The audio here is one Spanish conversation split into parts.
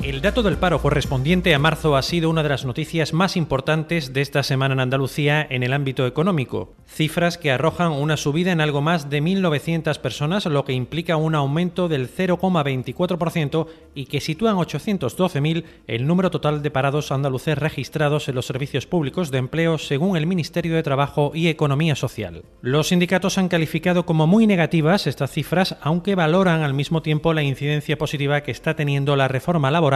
El dato del paro correspondiente a marzo ha sido una de las noticias más importantes de esta semana en Andalucía en el ámbito económico. Cifras que arrojan una subida en algo más de 1.900 personas, lo que implica un aumento del 0,24% y que sitúan 812.000 el número total de parados andaluces registrados en los servicios públicos de empleo según el Ministerio de Trabajo y Economía Social. Los sindicatos han calificado como muy negativas estas cifras, aunque valoran al mismo tiempo la incidencia positiva que está teniendo la reforma laboral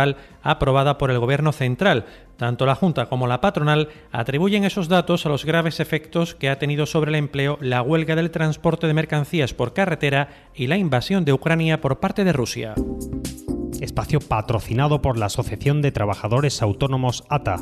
aprobada por el Gobierno central. Tanto la Junta como la patronal atribuyen esos datos a los graves efectos que ha tenido sobre el empleo la huelga del transporte de mercancías por carretera y la invasión de Ucrania por parte de Rusia. Espacio patrocinado por la Asociación de Trabajadores Autónomos ATA.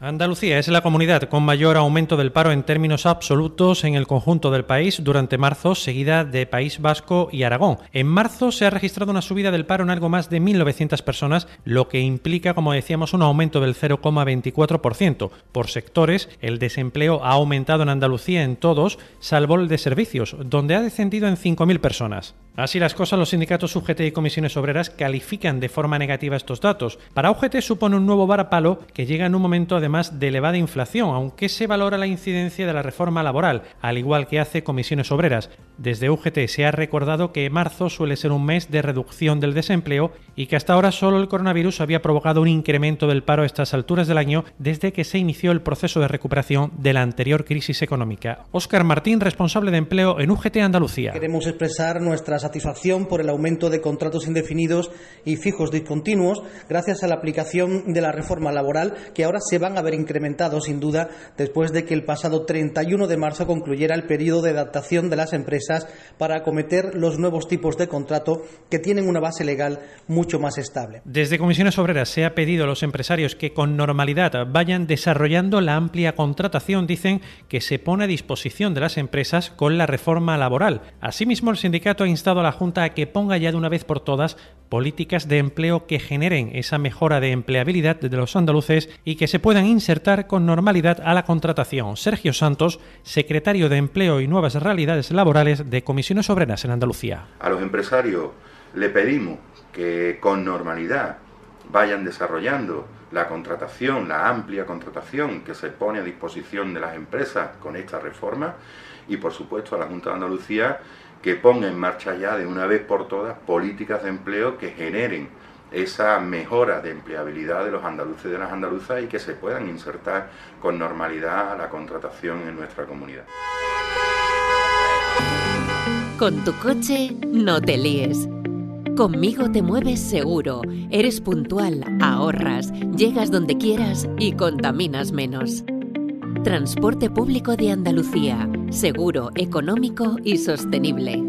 Andalucía es la comunidad con mayor aumento del paro en términos absolutos en el conjunto del país durante marzo, seguida de País Vasco y Aragón. En marzo se ha registrado una subida del paro en algo más de 1.900 personas, lo que implica, como decíamos, un aumento del 0,24%. Por sectores, el desempleo ha aumentado en Andalucía en todos, salvo el de servicios, donde ha descendido en 5.000 personas. Así las cosas, los sindicatos UGT y comisiones obreras califican de forma negativa estos datos. Para UGT supone un nuevo varapalo que llega en un momento además de elevada inflación, aunque se valora la incidencia de la reforma laboral, al igual que hace comisiones obreras. Desde UGT se ha recordado que marzo suele ser un mes de reducción del desempleo y que hasta ahora solo el coronavirus había provocado un incremento del paro a estas alturas del año desde que se inició el proceso de recuperación de la anterior crisis económica. Óscar Martín, responsable de empleo en UGT Andalucía. Queremos expresar nuestras satisfacción por el aumento de contratos indefinidos y fijos discontinuos gracias a la aplicación de la reforma laboral que ahora se van a ver incrementados sin duda después de que el pasado 31 de marzo concluyera el periodo de adaptación de las empresas para acometer los nuevos tipos de contrato que tienen una base legal mucho más estable. Desde Comisiones Obreras se ha pedido a los empresarios que con normalidad vayan desarrollando la amplia contratación, dicen que se pone a disposición de las empresas con la reforma laboral. Asimismo, el sindicato ha instado a la Junta que ponga ya de una vez por todas políticas de empleo que generen esa mejora de empleabilidad de los andaluces y que se puedan insertar con normalidad a la contratación. Sergio Santos, secretario de Empleo y Nuevas Realidades Laborales de Comisiones Obreras en Andalucía. A los empresarios le pedimos que con normalidad vayan desarrollando la contratación, la amplia contratación que se pone a disposición de las empresas con esta reforma y por supuesto a la Junta de Andalucía que ponga en marcha ya de una vez por todas políticas de empleo que generen esa mejora de empleabilidad de los andaluces y de las andaluzas y que se puedan insertar con normalidad a la contratación en nuestra comunidad. Con tu coche no te líes. Conmigo te mueves seguro, eres puntual, ahorras, llegas donde quieras y contaminas menos. Transporte público de Andalucía, seguro, económico y sostenible.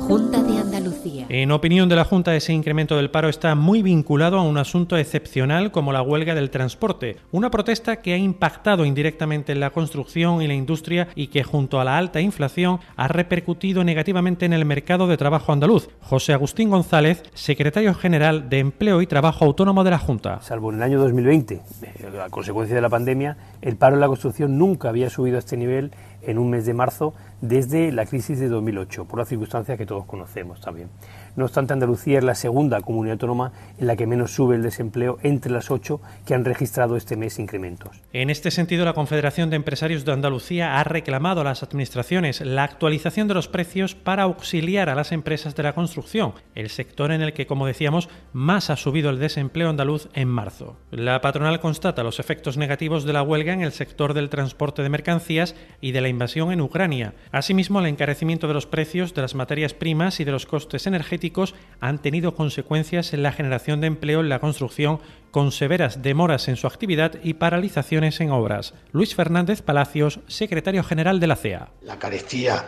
Junta de Andalucía. En opinión de la Junta, ese incremento del paro está muy vinculado a un asunto excepcional como la huelga del transporte, una protesta que ha impactado indirectamente en la construcción y la industria y que junto a la alta inflación ha repercutido negativamente en el mercado de trabajo andaluz. José Agustín González, secretario general de Empleo y Trabajo Autónomo de la Junta. Salvo en el año 2020, eh, a consecuencia de la pandemia, el paro en la construcción nunca había subido a este nivel en un mes de marzo desde la crisis de 2008, por una circunstancia que todos conocemos también. No obstante, Andalucía es la segunda comunidad autónoma en la que menos sube el desempleo entre las ocho que han registrado este mes incrementos. En este sentido, la Confederación de Empresarios de Andalucía ha reclamado a las administraciones la actualización de los precios para auxiliar a las empresas de la construcción, el sector en el que, como decíamos, más ha subido el desempleo andaluz en marzo. La patronal constata los efectos negativos de la huelga en el sector del transporte de mercancías y de la invasión en Ucrania. Asimismo, el encarecimiento de los precios de las materias primas y de los costes energéticos han tenido consecuencias en la generación de empleo en la construcción, con severas demoras en su actividad y paralizaciones en obras. Luis Fernández Palacios, secretario general de la CEA. La carestía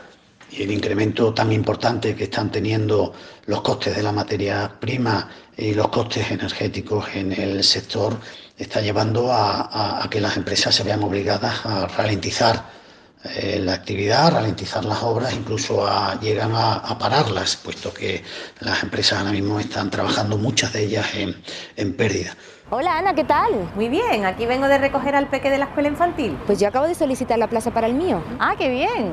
y el incremento tan importante que están teniendo los costes de la materia prima y los costes energéticos en el sector está llevando a, a que las empresas se vean obligadas a ralentizar eh, la actividad, a ralentizar las obras, incluso a, llegan a, pararlas, puesto que las empresas ahora mismo están trabajando, muchas de ellas en, en pérdida. Hola Ana, ¿qué tal? Muy bien, aquí vengo de recoger al peque de la escuela infantil. Pues yo acabo de solicitar la plaza para el mío. Ah, qué bien.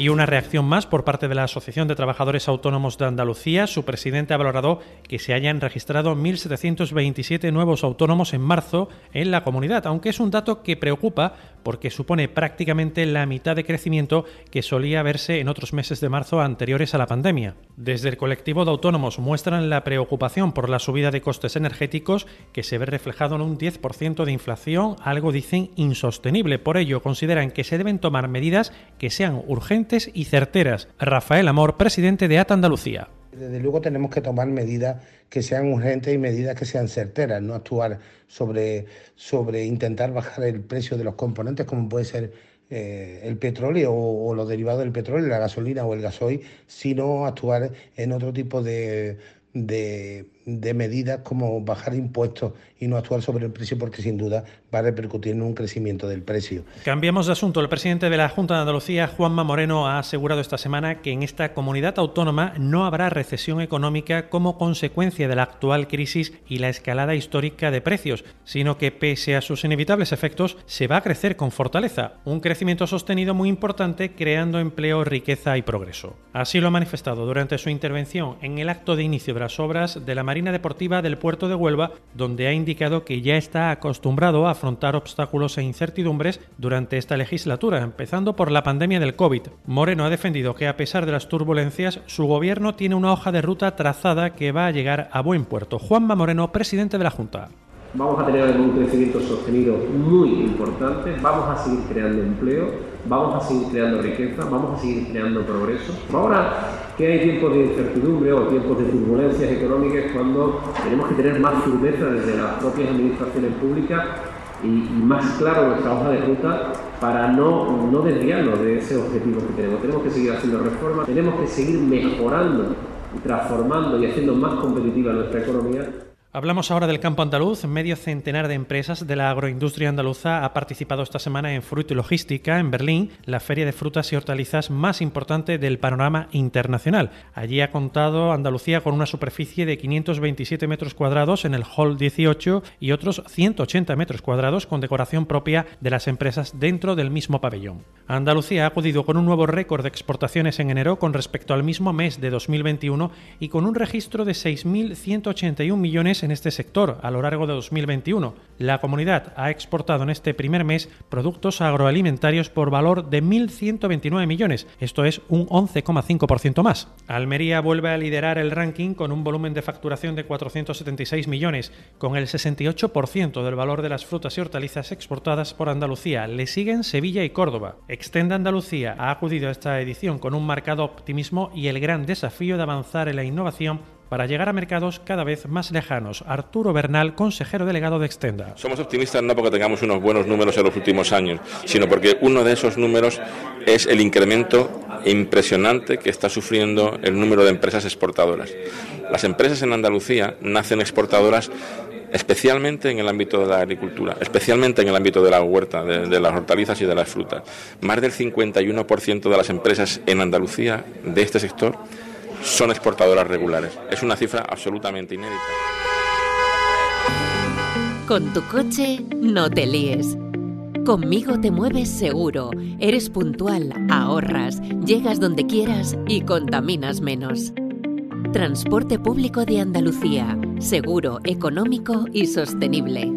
Y una reacción más por parte de la Asociación de Trabajadores Autónomos de Andalucía. Su presidente ha valorado que se hayan registrado 1.727 nuevos autónomos en marzo en la comunidad, aunque es un dato que preocupa porque supone prácticamente la mitad de crecimiento que solía verse en otros meses de marzo anteriores a la pandemia. Desde el colectivo de autónomos muestran la preocupación por la subida de costes energéticos que se ve reflejado en un 10% de inflación, algo dicen insostenible. Por ello, consideran que se deben tomar medidas que sean urgentes y certeras. Rafael Amor, presidente de ATA Andalucía. Desde luego tenemos que tomar medidas que sean urgentes y medidas que sean certeras, no actuar sobre, sobre intentar bajar el precio de los componentes como puede ser eh, el petróleo o, los derivados del petróleo, la gasolina o el gasoil, sino actuar en otro tipo de, de, de medidas como bajar impuestos y no actuar sobre el precio porque sin duda va a repercutir en un crecimiento del precio. Cambiamos de asunto. El presidente de la Junta de Andalucía, Juanma Moreno, ha asegurado esta semana que en esta comunidad autónoma no habrá recesión económica como consecuencia de la actual crisis y la escalada histórica de precios, sino que pese a sus inevitables efectos se va a crecer con fortaleza, un crecimiento sostenido muy importante creando empleo, riqueza y progreso. Así lo ha manifestado durante su intervención en el acto de inicio de las obras de la Marina Deportiva del puerto de Huelva, donde ha indicado que ya está acostumbrado a afrontar obstáculos e incertidumbres durante esta legislatura, empezando por la pandemia del COVID. Moreno ha defendido que a pesar de las turbulencias, su gobierno tiene una hoja de ruta trazada que va a llegar a buen puerto. Juanma Moreno, presidente de la Junta. Vamos a tener un crecimiento sostenido muy importante, vamos a seguir creando empleo, vamos a seguir creando riqueza, vamos a seguir creando progreso. Ahora que hay tiempos de incertidumbre o tiempos de turbulencias económicas cuando tenemos que tener más firmeza desde las propias administraciones públicas y, más claro nuestra hoja de ruta para no, no desviarnos de ese objetivo que tenemos. Tenemos que seguir haciendo reformas, tenemos que seguir mejorando, transformando y haciendo más competitiva nuestra economía Hablamos ahora del campo andaluz. Medio centenar de empresas de la agroindustria andaluza ha participado esta semana en Fruit y Logística en Berlín, la feria de frutas y hortalizas más importante del panorama internacional. Allí ha contado Andalucía con una superficie de 527 metros cuadrados en el Hall 18 y otros 180 metros cuadrados con decoración propia de las empresas dentro del mismo pabellón. Andalucía ha acudido con un nuevo récord de exportaciones en enero con respecto al mismo mes de 2021 y con un registro de 6.181 millones en este sector a lo largo de 2021. La comunidad ha exportado en este primer mes productos agroalimentarios por valor de 1.129 millones, esto es un 11,5% más. Almería vuelve a liderar el ranking con un volumen de facturación de 476 millones, con el 68% del valor de las frutas y hortalizas exportadas por Andalucía. Le siguen Sevilla y Córdoba. Extenda Andalucía ha acudido a esta edición con un marcado optimismo y el gran desafío de avanzar en la innovación para llegar a mercados cada vez más lejanos. Arturo Bernal, consejero delegado de Extenda. Somos optimistas no porque tengamos unos buenos números en los últimos años, sino porque uno de esos números es el incremento impresionante que está sufriendo el número de empresas exportadoras. Las empresas en Andalucía nacen exportadoras especialmente en el ámbito de la agricultura, especialmente en el ámbito de la huerta, de, de, las hortalizas y de las frutas. Más del 51% de las empresas en Andalucía de este sector son exportadoras regulares. Es una cifra absolutamente inédita. Con tu coche no te líes. Conmigo te mueves seguro, eres puntual, ahorras, llegas donde quieras y contaminas menos. Transporte público de Andalucía, seguro, económico y sostenible.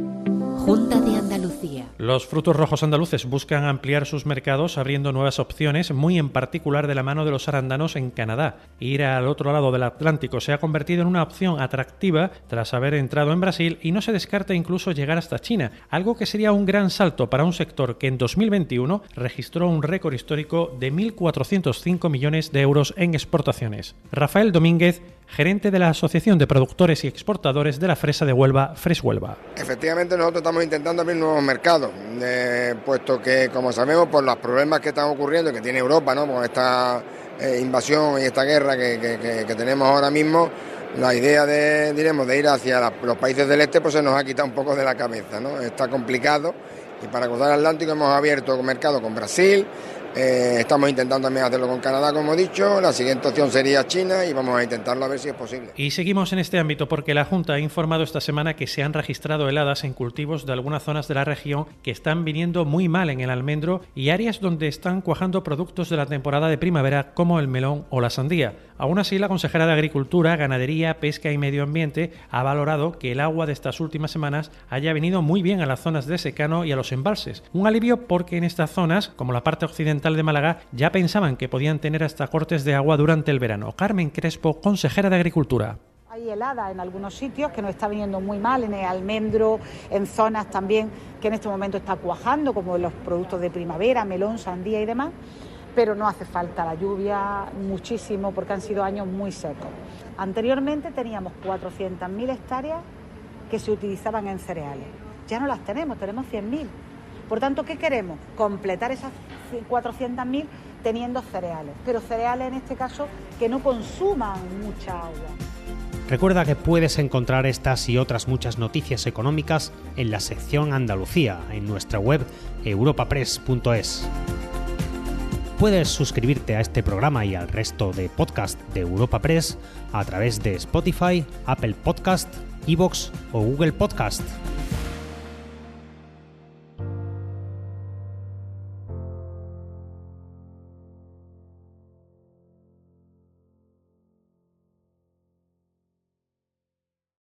Junta de Andalucía. Los frutos rojos andaluces buscan ampliar sus mercados abriendo nuevas opciones, muy en particular de la mano de los arándanos en Canadá. Ir al otro lado del Atlántico se ha convertido en una opción atractiva tras haber entrado en Brasil y no se descarta incluso llegar hasta China, algo que sería un gran salto para un sector que en 2021 registró un récord histórico de 1.405 millones de euros en exportaciones. Rafael Domínguez gerente de la Asociación de Productores y Exportadores de la Fresa de Huelva, Fresh Huelva. Efectivamente, nosotros estamos intentando abrir nuevos mercados, eh, puesto que, como sabemos, por los problemas que están ocurriendo que tiene Europa, ¿no? con esta eh, invasión y esta guerra que, tenemos ahora mismo, la idea de, diremos, de ir hacia los países del este pues se nos ha quitado un poco de la cabeza. ¿no? Está complicado y para cruzar el Atlántico hemos abierto mercado con Brasil, eh, estamos intentando también hacerlo con Canadá, como he dicho. La siguiente opción sería China y vamos a intentarlo a ver si es posible. Y seguimos en este ámbito porque la Junta ha informado esta semana que se han registrado heladas en cultivos de algunas zonas de la región que están viniendo muy mal en el almendro y áreas donde están cuajando productos de la temporada de primavera como el melón o la sandía. Aún así, la consejera de Agricultura, Ganadería, Pesca y Medio Ambiente ha valorado que el agua de estas últimas semanas haya venido muy bien a las zonas de secano y a los embalses. Un alivio porque en estas zonas, como la parte occidental de Málaga, ya pensaban que podían tener hasta cortes de agua durante el verano. Carmen Crespo, consejera de Agricultura. Hay helada en algunos sitios que nos está viniendo muy mal, en el almendro, en zonas también que en este momento está cuajando, como los productos de primavera, melón, sandía y demás pero no hace falta la lluvia muchísimo porque han sido años muy secos. Anteriormente teníamos 400.000 hectáreas que se utilizaban en cereales. Ya no las tenemos, tenemos 100.000. Por tanto, ¿qué queremos? Completar esas 400.000 teniendo cereales, pero cereales en este caso que no consuman mucha agua. Recuerda que puedes encontrar estas y otras muchas noticias económicas en la sección Andalucía en nuestra web europapress.es puedes suscribirte a este programa y al resto de podcast de Europa Press a través de Spotify, Apple Podcast, Evox o Google Podcast.